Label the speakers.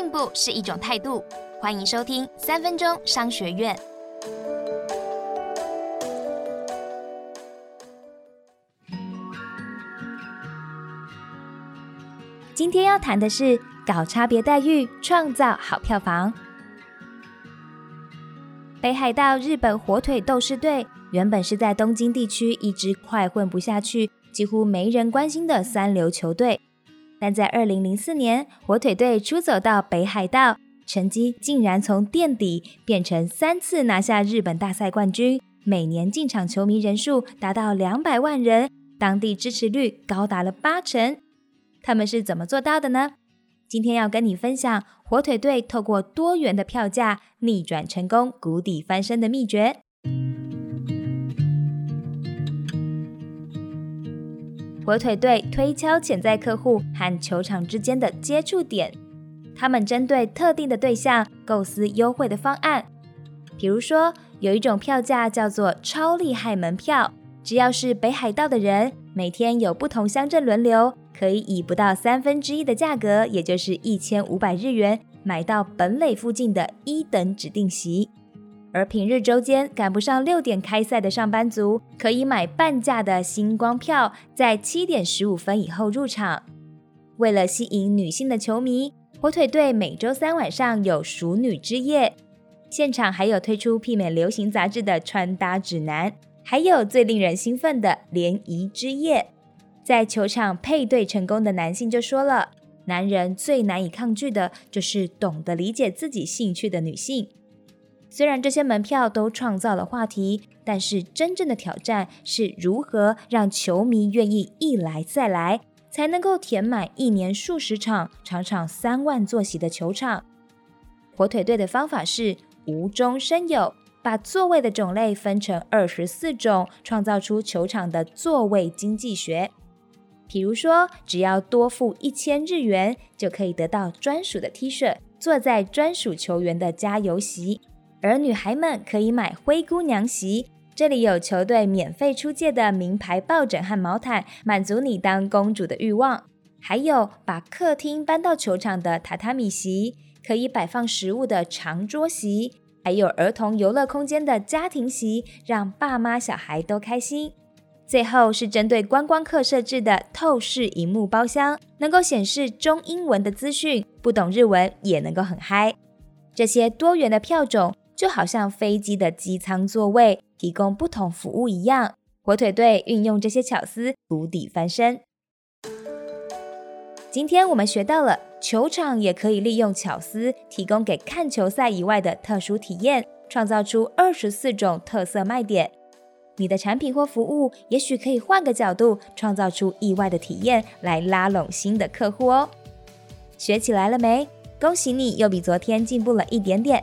Speaker 1: 进步是一种态度。欢迎收听三分钟商学院。
Speaker 2: 今天要谈的是搞差别待遇，创造好票房。北海道日本火腿斗士队原本是在东京地区一支快混不下去、几乎没人关心的三流球队，但在二零零四年，火腿队出走到北海道，成绩竟然从垫底变成三次拿下日本大赛冠军，每年进场球迷人数达到两百万人，当地支持率高达了八成。他们是怎么做到的呢？今天要跟你分享火腿队透过多元的票价逆转成功、谷底翻身的秘诀。火腿队推敲潜在客户和球场之间的接触点，他们针对特定的对象构思优惠的方案。比如说，有一种票价叫做“超厉害门票”，只要是北海道的人，每天有不同乡镇轮流。可以以不到三分之一的价格，也就是一千五百日元，买到本垒附近的一等指定席。而平日周间赶不上六点开赛的上班族，可以买半价的星光票，在七点十五分以后入场。为了吸引女性的球迷，火腿队每周三晚上有熟女之夜，现场还有推出媲美流行杂志的穿搭指南，还有最令人兴奋的联谊之夜。在球场配对成功的男性就说了：“男人最难以抗拒的就是懂得理解自己兴趣的女性。”虽然这些门票都创造了话题，但是真正的挑战是如何让球迷愿意一来再来，才能够填满一年数十场、场场三万座席的球场。火腿队的方法是无中生有，把座位的种类分成二十四种，创造出球场的座位经济学。比如说，只要多付一千日元，就可以得到专属的 T 恤，坐在专属球员的加油席；而女孩们可以买灰姑娘席，这里有球队免费出借的名牌抱枕和毛毯，满足你当公主的欲望。还有把客厅搬到球场的榻榻米席，可以摆放食物的长桌席，还有儿童游乐空间的家庭席，让爸妈小孩都开心。最后是针对观光客设置的透视荧幕包厢，能够显示中英文的资讯，不懂日文也能够很嗨。这些多元的票种就好像飞机的机舱座位，提供不同服务一样。火腿队运用这些巧思，谷底翻身。今天我们学到了，球场也可以利用巧思，提供给看球赛以外的特殊体验，创造出二十四种特色卖点。你的产品或服务也许可以换个角度，创造出意外的体验，来拉拢新的客户哦。学起来了没？恭喜你又比昨天进步了一点点。